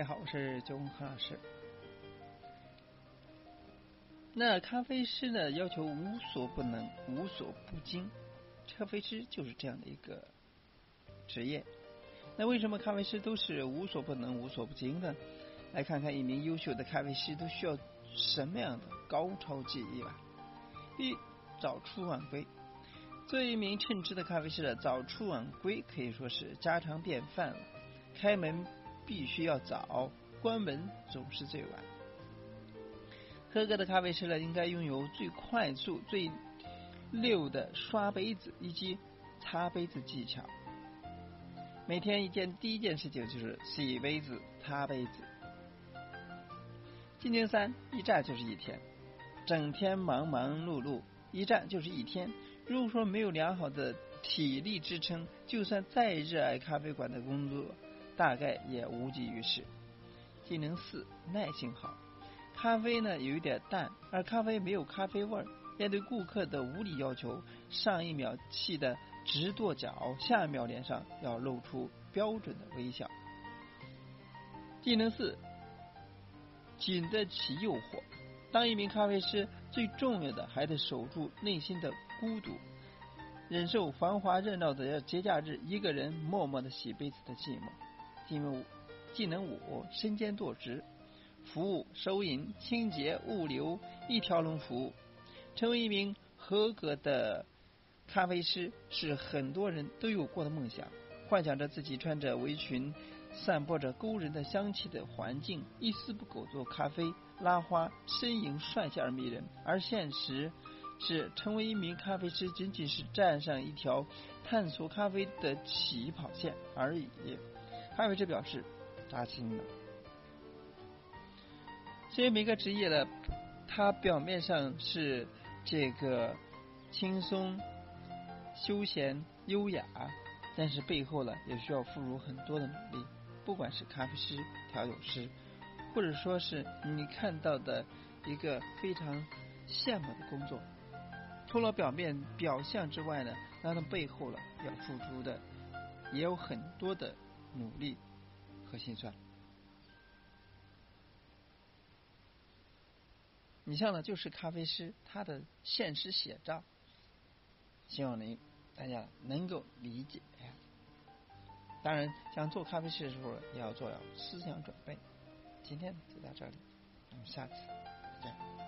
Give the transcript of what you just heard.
大家好，我是九红康老师。那咖啡师呢，要求无所不能、无所不精，咖啡师就是这样的一个职业。那为什么咖啡师都是无所不能、无所不精的？来看看一名优秀的咖啡师都需要什么样的高超技艺吧。一早出晚归，作为一名称职的咖啡师的早出晚归可以说是家常便饭了。开门必须要早，关门总是最晚。合格的咖啡师呢，应该拥有最快速、最溜的刷杯子以及擦杯子技巧。每天一件第一件事情就是洗杯子、擦杯子。进京三一站就是一天，整天忙忙碌碌，一站就是一天。如果说没有良好的体力支撑，就算再热爱咖啡馆的工作，大概也无济于事。技能四耐性好。咖啡呢有一点淡，而咖啡没有咖啡味儿。面对顾客的无理要求，上一秒气得直跺脚，下一秒脸上要露出标准的微笑。技能四，经得起诱惑。当一名咖啡师，最重要的还得守住内心的孤独，忍受繁华热闹的节假日一个人默默的洗杯子的寂寞。技能五，技能五，身兼多职。服务、收银、清洁、物流，一条龙服务。成为一名合格的咖啡师，是很多人都有过的梦想。幻想着自己穿着围裙，散播着勾人的香气的环境，一丝不苟做咖啡、拉花，身影帅气而迷人。而现实是，成为一名咖啡师仅仅是站上一条探索咖啡的起跑线而已。咖啡师表示，扎心了。所以每个职业的，它表面上是这个轻松、休闲、优雅，但是背后呢，也需要付出很多的努力。不管是咖啡师、调酒师，或者说是你看到的一个非常羡慕的工作，除了表面表象之外呢，那它背后呢，要付出的也有很多的努力和心酸。以上呢就是咖啡师他的现实写照，希望您大家能够理解。当然，想做咖啡师的时候也要做好思想准备。今天就到这里，我们下次再见。